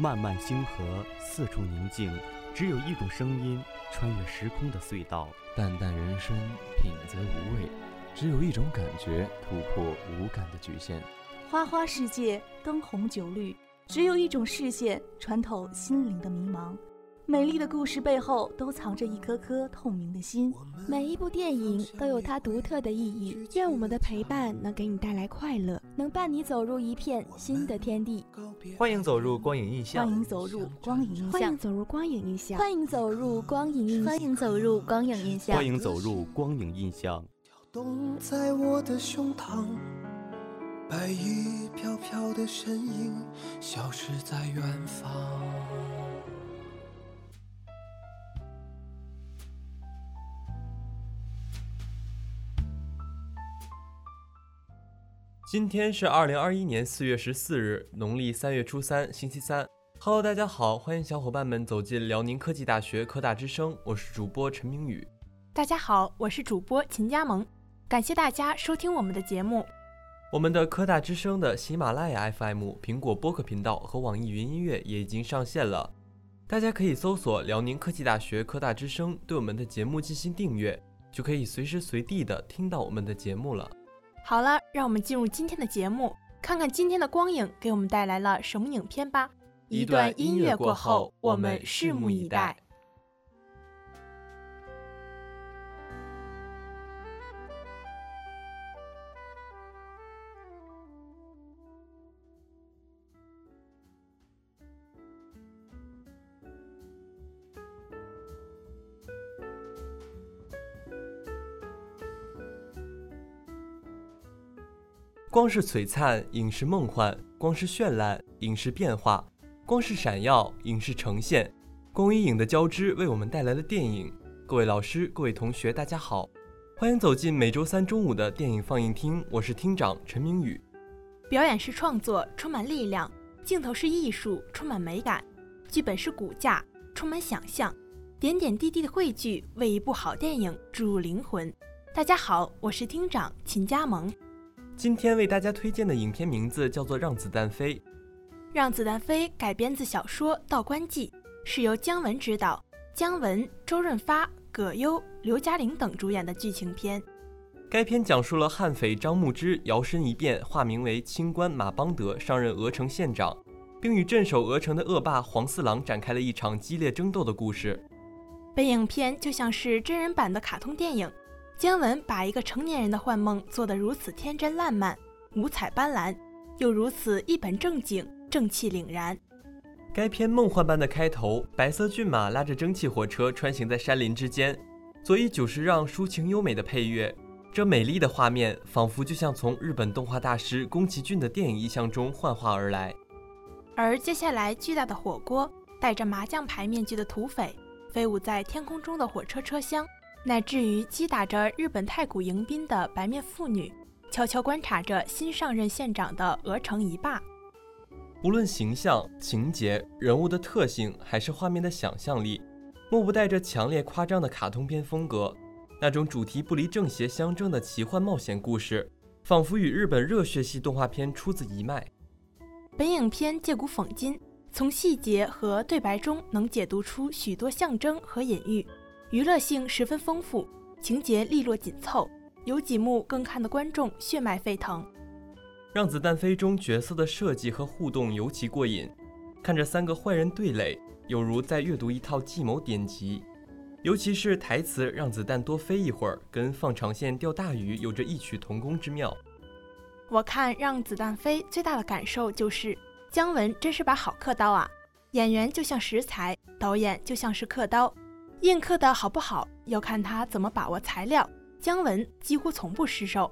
漫漫星河，四处宁静，只有一种声音穿越时空的隧道。淡淡人生，品则无味，只有一种感觉突破无感的局限。花花世界，灯红酒绿，只有一种视线穿透心灵的迷茫。美丽的故事背后都藏着一颗颗透明的心。每一部电影都有它独特的意义。愿我们的陪伴能给你带来快乐，能伴你走入一片新的天地。欢迎走入光影印象。欢迎走入光影印象。欢迎走入光影印象。欢迎走入光影印象。欢迎走入光影印象。欢迎走入光影印象。跳动在我的胸膛，白衣飘飘的身影消失在远方。今天是二零二一年四月十四日，农历三月初三，星期三。Hello，大家好，欢迎小伙伴们走进辽宁科技大学科大之声，我是主播陈明宇。大家好，我是主播秦佳萌，感谢大家收听我们的节目。我们的科大之声的喜马拉雅 FM、苹果播客频道和网易云音乐也已经上线了，大家可以搜索辽宁科技大学科大之声，对我们的节目进行订阅，就可以随时随地的听到我们的节目了。好了，让我们进入今天的节目，看看今天的光影给我们带来了什么影片吧。一段音乐过后，我们拭目以待。光是璀璨，影视梦幻；光是绚烂，影视变化；光是闪耀，影视呈现。光与影的交织，为我们带来了电影。各位老师，各位同学，大家好，欢迎走进每周三中午的电影放映厅。我是厅长陈明宇。表演是创作，充满力量；镜头是艺术，充满美感；剧本是骨架，充满想象。点点滴滴的汇聚，为一部好电影注入灵魂。大家好，我是厅长秦佳萌。今天为大家推荐的影片名字叫做《让子弹飞》。《让子弹飞》改编自小说《道观记》，是由姜文执导，姜文、周润发、葛优、刘嘉玲等主演的剧情片。该片讲述了悍匪张牧之摇身一变，化名为清官马邦德，上任鹅城县长，并与镇守鹅城的恶霸黄四郎展开了一场激烈争斗的故事。本影片就像是真人版的卡通电影。姜文把一个成年人的幻梦做得如此天真烂漫、五彩斑斓，又如此一本正经、正气凛然。该片梦幻般的开头，白色骏马拉着蒸汽火车穿行在山林之间，佐以久石让抒情优美的配乐，这美丽的画面仿佛就像从日本动画大师宫崎骏的电影意象中幻化而来。而接下来，巨大的火锅、戴着麻将牌面具的土匪、飞舞在天空中的火车车厢。乃至于击打着日本太古迎宾的白面妇女，悄悄观察着新上任县长的鹅城一霸。无论形象、情节、人物的特性，还是画面的想象力，莫不带着强烈夸张的卡通片风格。那种主题不离正邪相争的奇幻冒险故事，仿佛与日本热血系动画片出自一脉。本影片借古讽今，从细节和对白中能解读出许多象征和隐喻。娱乐性十分丰富，情节利落紧凑，有几幕更看得观众血脉沸腾。让子弹飞中角色的设计和互动尤其过瘾，看着三个坏人对垒，有如在阅读一套计谋典籍。尤其是台词“让子弹多飞一会儿”，跟放长线钓大鱼有着异曲同工之妙。我看《让子弹飞》最大的感受就是，姜文真是把好刻刀啊！演员就像食材，导演就像是刻刀。印刻的好不好，要看他怎么把握材料。姜文几乎从不失手。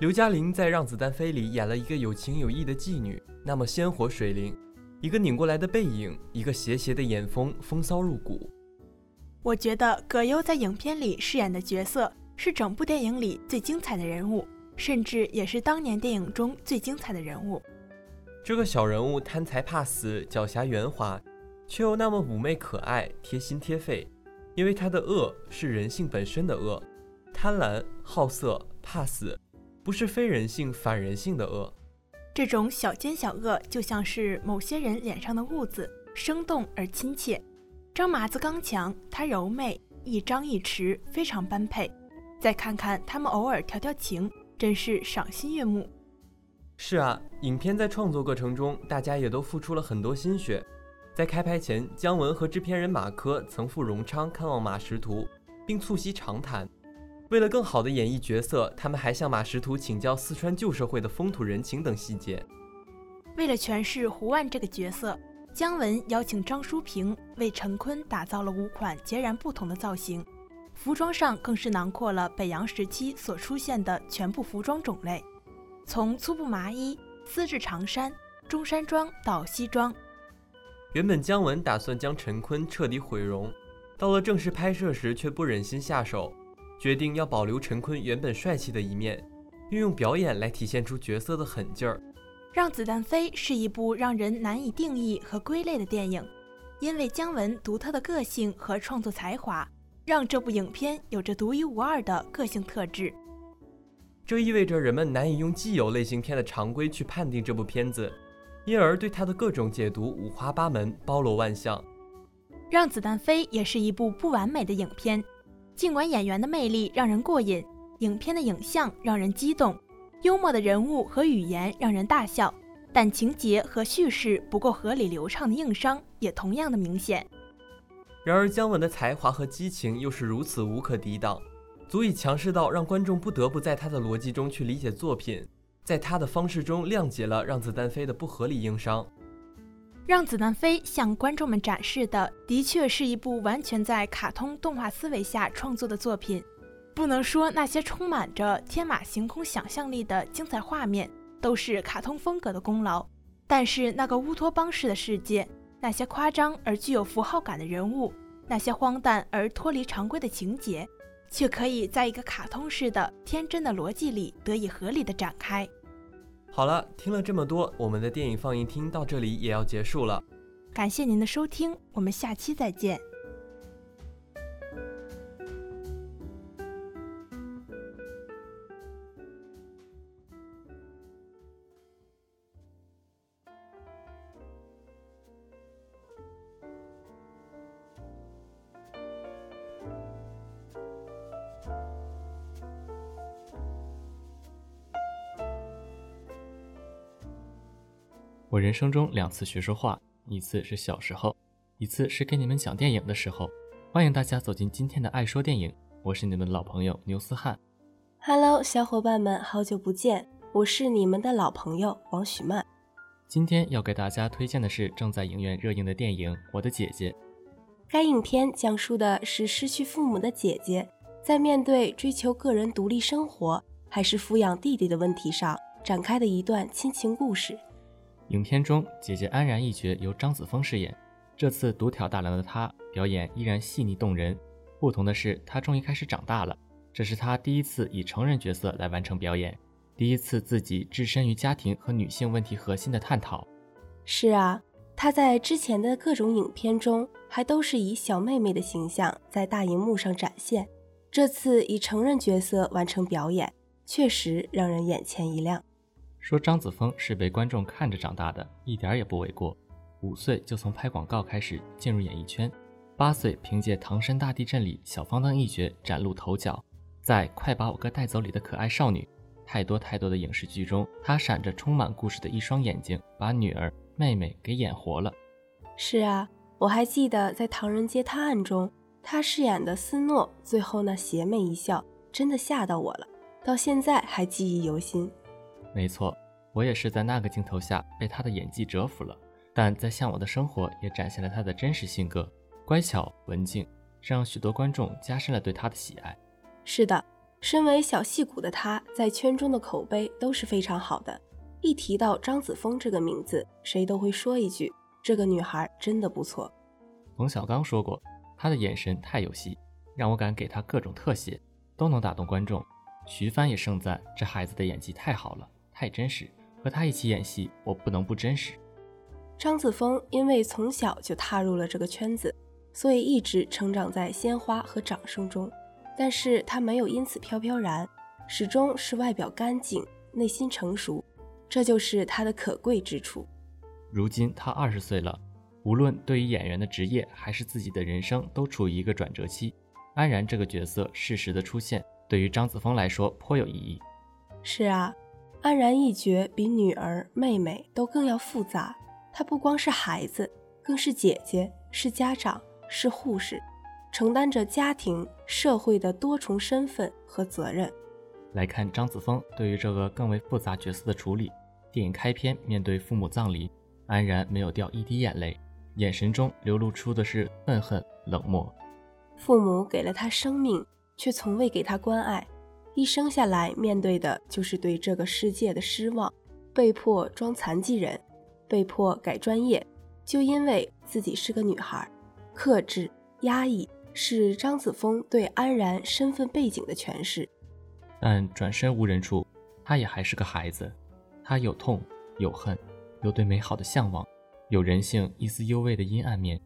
刘嘉玲在《让子弹飞》里演了一个有情有义的妓女，那么鲜活水灵，一个拧过来的背影，一个斜斜的眼风，风骚入骨。我觉得葛优在影片里饰演的角色是整部电影里最精彩的人物，甚至也是当年电影中最精彩的人物。这个小人物贪财怕死，狡黠圆滑。却又那么妩媚可爱、贴心贴肺，因为他的恶是人性本身的恶，贪婪、好色、怕死，不是非人性反人性的恶。这种小奸小恶就像是某些人脸上的痦子，生动而亲切。张麻子刚强，他柔媚，一张一弛，非常般配。再看看他们偶尔调调情，真是赏心悦目。是啊，影片在创作过程中，大家也都付出了很多心血。在开拍前，姜文和制片人马科曾赴荣昌看望马识途，并促膝长谈。为了更好地演绎角色，他们还向马识途请教四川旧社会的风土人情等细节。为了诠释胡万这个角色，姜文邀请张淑平为陈坤打造了五款截然不同的造型，服装上更是囊括了北洋时期所出现的全部服装种类。从粗布麻衣、丝质长衫、中山装到西装，原本姜文打算将陈坤彻底毁容，到了正式拍摄时却不忍心下手，决定要保留陈坤原本帅气的一面，运用表演来体现出角色的狠劲儿。让子弹飞是一部让人难以定义和归类的电影，因为姜文独特的个性和创作才华，让这部影片有着独一无二的个性特质。这意味着人们难以用既有类型片的常规去判定这部片子，因而对他的各种解读五花八门、包罗万象。让子弹飞也是一部不完美的影片，尽管演员的魅力让人过瘾，影片的影像让人激动，幽默的人物和语言让人大笑，但情节和叙事不够合理流畅的硬伤也同样的明显。然而姜文的才华和激情又是如此无可抵挡。足以强势到让观众不得不在他的逻辑中去理解作品，在他的方式中谅解了让子弹飞的不合理硬伤。让子弹飞向观众们展示的，的确是一部完全在卡通动画思维下创作的作品。不能说那些充满着天马行空想象力的精彩画面都是卡通风格的功劳，但是那个乌托邦式的世界，那些夸张而具有符号感的人物，那些荒诞而脱离常规的情节。却可以在一个卡通式的天真的逻辑里得以合理的展开。好了，听了这么多，我们的电影放映厅到这里也要结束了。感谢您的收听，我们下期再见。我人生中两次学说话，一次是小时候，一次是给你们讲电影的时候。欢迎大家走进今天的爱说电影，我是你们的老朋友牛思翰。Hello，小伙伴们，好久不见，我是你们的老朋友王许曼。今天要给大家推荐的是正在影院热映的电影《我的姐姐》。该影片讲述的是失去父母的姐姐，在面对追求个人独立生活还是抚养弟弟的问题上展开的一段亲情故事。影片中，姐姐安然一角由张子枫饰演。这次独挑大梁的她，表演依然细腻动人。不同的是，她终于开始长大了。这是她第一次以成人角色来完成表演，第一次自己置身于家庭和女性问题核心的探讨。是啊，她在之前的各种影片中，还都是以小妹妹的形象在大荧幕上展现。这次以成人角色完成表演，确实让人眼前一亮。说张子枫是被观众看着长大的，一点也不为过。五岁就从拍广告开始进入演艺圈，八岁凭借《唐山大地震》里小方当一角崭露头角，在《快把我哥带走》里的可爱少女，太多太多的影视剧中，她闪着充满故事的一双眼睛，把女儿、妹妹给演活了。是啊，我还记得在《唐人街探案》中，她饰演的斯诺，最后那邪魅一笑，真的吓到我了，到现在还记忆犹新。没错，我也是在那个镜头下被他的演技折服了。但在《向往的生活》也展现了他的真实性格，乖巧文静，这让许多观众加深了对他的喜爱。是的，身为小戏骨的他，在圈中的口碑都是非常好的。一提到张子枫这个名字，谁都会说一句：“这个女孩真的不错。”冯小刚说过：“她的眼神太有戏，让我敢给她各种特写，都能打动观众。”徐帆也盛赞：“这孩子的演技太好了。”太真实，和他一起演戏，我不能不真实。张子枫因为从小就踏入了这个圈子，所以一直成长在鲜花和掌声中。但是他没有因此飘飘然，始终是外表干净，内心成熟。这就是他的可贵之处。如今他二十岁了，无论对于演员的职业还是自己的人生，都处于一个转折期。安然这个角色适时的出现，对于张子枫来说颇有意义。是啊，安然一角比女儿、妹妹都更要复杂。她不光是孩子，更是姐姐，是家长，是护士，承担着家庭、社会的多重身份和责任。来看张子枫对于这个更为复杂角色的处理。电影开篇面对父母葬礼，安然没有掉一滴眼泪，眼神中流露出的是愤恨、冷漠。父母给了他生命，却从未给他关爱。一生下来面对的就是对这个世界的失望，被迫装残疾人，被迫改专业，就因为自己是个女孩。克制、压抑是张子枫对安然身份背景的诠释。但转身无人处，他也还是个孩子，他有痛，有恨，有对美好的向往，有人性一丝幽微的阴暗面。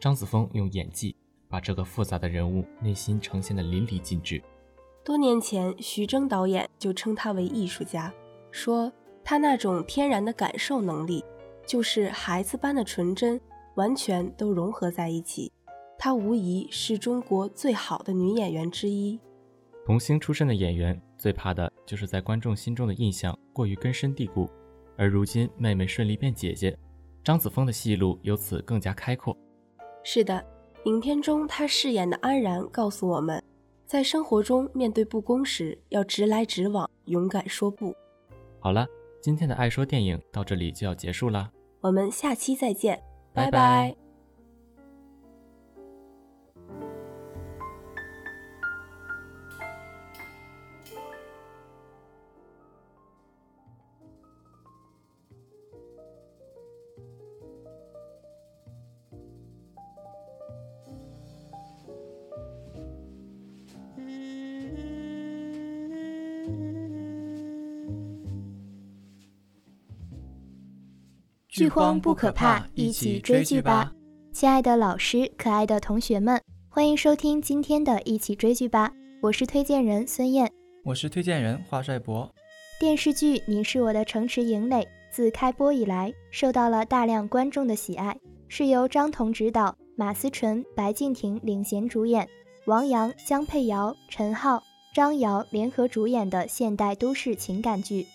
张子枫用演技把这个复杂的人物内心呈现的淋漓尽致。多年前，徐峥导演就称他为艺术家，说他那种天然的感受能力，就是孩子般的纯真，完全都融合在一起。她无疑是中国最好的女演员之一。童星出身的演员最怕的就是在观众心中的印象过于根深蒂固，而如今妹妹顺利变姐姐，张子枫的戏路由此更加开阔。是的，影片中她饰演的安然告诉我们。在生活中面对不公时，要直来直往，勇敢说不。好了，今天的爱说电影到这里就要结束了，我们下期再见，拜拜。剧荒不可怕，一起追剧吧！亲爱的老师，可爱的同学们，欢迎收听今天的一起追剧吧！我是推荐人孙燕，我是推荐人华帅博。电视剧《你是我的城池营垒》自开播以来，受到了大量观众的喜爱，是由张彤执导，马思纯、白敬亭领衔主演，王阳、江佩瑶、陈浩、张瑶联合主演的现代都市情感剧。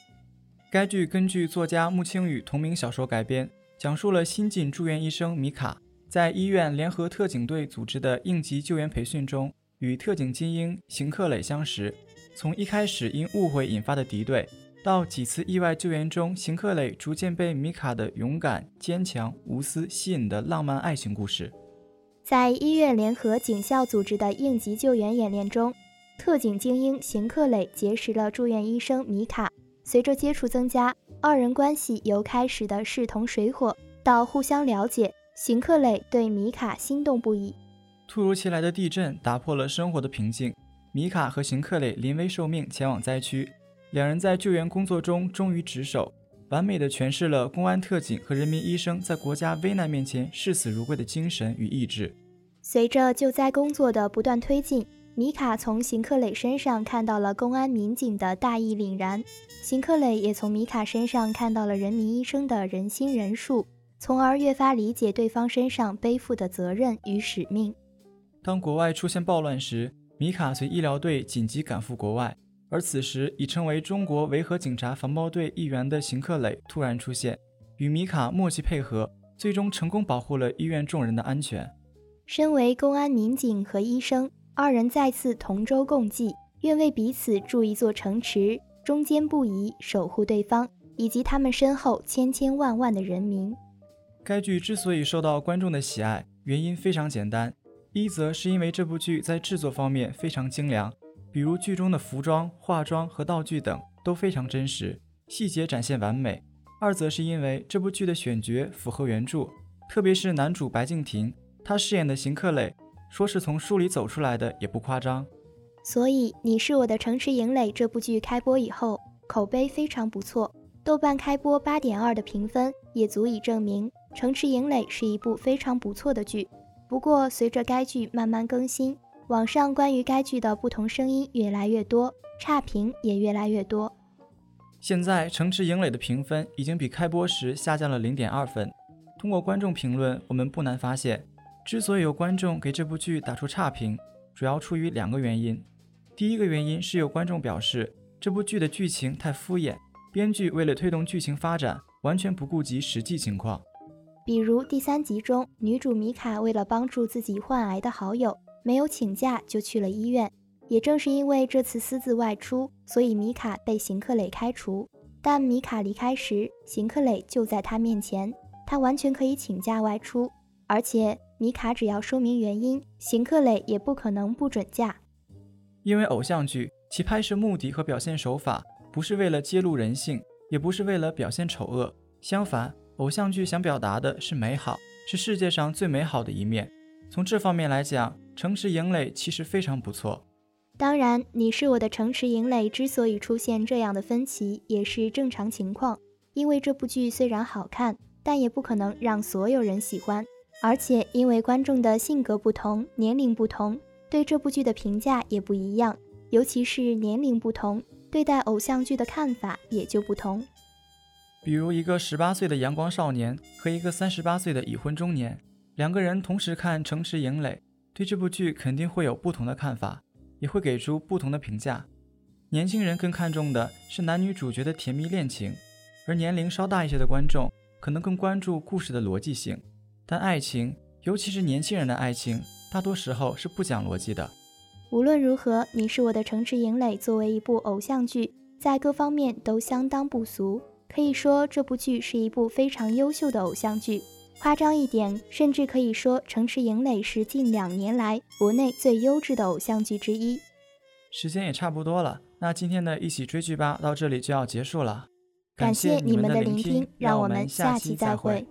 该剧根据作家穆青雨同名小说改编，讲述了新晋住院医生米卡在医院联合特警队组织的应急救援培训中，与特警精英邢克磊相识。从一开始因误会引发的敌对，到几次意外救援中，邢克磊逐渐被米卡的勇敢、坚强、无私吸引的浪漫爱情故事。在医院联合警校组织的应急救援演练中，特警精英邢克磊结识了住院医生米卡。随着接触增加，二人关系由开始的势同水火到互相了解。邢克磊对米卡心动不已。突如其来的地震打破了生活的平静，米卡和邢克磊临危受命前往灾区，两人在救援工作中忠于职守，完美的诠释了公安特警和人民医生在国家危难面前视死如归的精神与意志。随着救灾工作的不断推进。米卡从邢克磊身上看到了公安民警的大义凛然，邢克磊也从米卡身上看到了人民医生的人心仁术，从而越发理解对方身上背负的责任与使命。当国外出现暴乱时，米卡随医疗队紧急赶赴国外，而此时已成为中国维和警察防暴队一员的邢克磊突然出现，与米卡默契配合，最终成功保护了医院众人的安全。身为公安民警和医生。二人再次同舟共济，愿为彼此筑一座城池，忠坚不移，守护对方以及他们身后千千万万的人民。该剧之所以受到观众的喜爱，原因非常简单：一则是因为这部剧在制作方面非常精良，比如剧中的服装、化妆和道具等都非常真实，细节展现完美；二则是因为这部剧的选角符合原著，特别是男主白敬亭，他饰演的邢克磊。说是从书里走出来的也不夸张，所以《你是我的城池营垒》这部剧开播以后，口碑非常不错，豆瓣开播八点二的评分也足以证明《城池营垒》是一部非常不错的剧。不过，随着该剧慢慢更新，网上关于该剧的不同声音越来越多，差评也越来越多。现在《城池营垒》的评分已经比开播时下降了零点二分。通过观众评论，我们不难发现，之所以有观众给这部剧打出差评，主要出于两个原因。第一个原因是有观众表示这部剧的剧情太敷衍，编剧为了推动剧情发展，完全不顾及实际情况。比如第三集中，女主米卡为了帮助自己患癌的好友，没有请假就去了医院。也正是因为这次私自外出，所以米卡被邢克磊开除。但米卡离开时，邢克磊就在他面前，他完全可以请假外出，而且米卡只要说明原因，邢克磊也不可能不准假。因为偶像剧其拍摄目的和表现手法不是为了揭露人性，也不是为了表现丑恶，相反，偶像剧想表达的是美好，是世界上最美好的一面。从这方面来讲，《城池营垒》其实非常不错。当然，你是我的城池营垒之所以出现这样的分歧，也是正常情况。因为这部剧虽然好看，但也不可能让所有人喜欢。而且，因为观众的性格不同、年龄不同，对这部剧的评价也不一样。尤其是年龄不同，对待偶像剧的看法也就不同。比如，一个十八岁的阳光少年和一个三十八岁的已婚中年，两个人同时看《城池营垒》，对这部剧肯定会有不同的看法。也会给出不同的评价。年轻人更看重的是男女主角的甜蜜恋情，而年龄稍大一些的观众可能更关注故事的逻辑性。但爱情，尤其是年轻人的爱情，大多时候是不讲逻辑的。无论如何，《你是我的城池营垒》作为一部偶像剧，在各方面都相当不俗。可以说，这部剧是一部非常优秀的偶像剧。夸张一点，甚至可以说，《城池营垒》是近两年来国内最优质的偶像剧之一。时间也差不多了，那今天的一起追剧吧到这里就要结束了。感谢你们的聆听，让我们下期再会。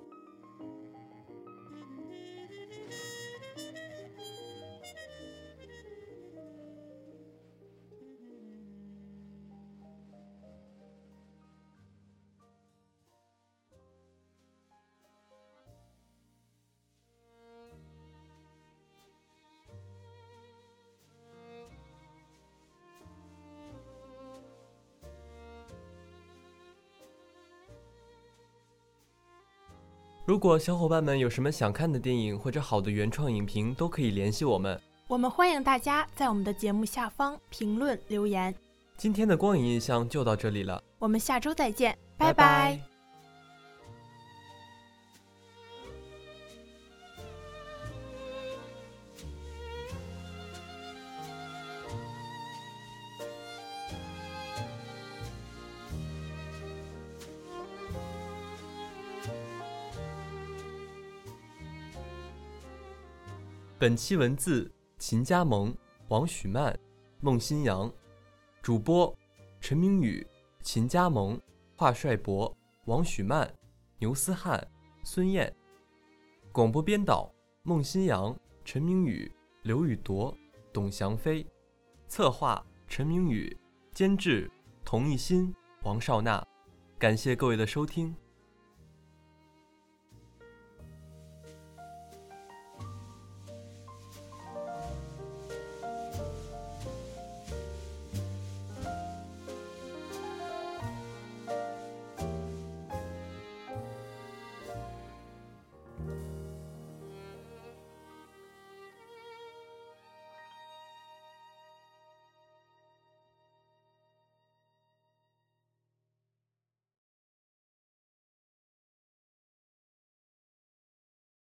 如果小伙伴们有什么想看的电影或者好的原创影评，都可以联系我们。我们欢迎大家在我们的节目下方评论留言。今天的光影印象就到这里了，我们下周再见，拜拜。本期文字：秦佳萌、王许曼、孟新阳，主播：陈明宇、秦佳萌、华帅博、王许曼、牛思翰、孙燕。广播编导：孟新阳、陈明宇、刘宇铎、董翔飞。策划：陈明宇。监制：童艺新、王少娜。感谢各位的收听。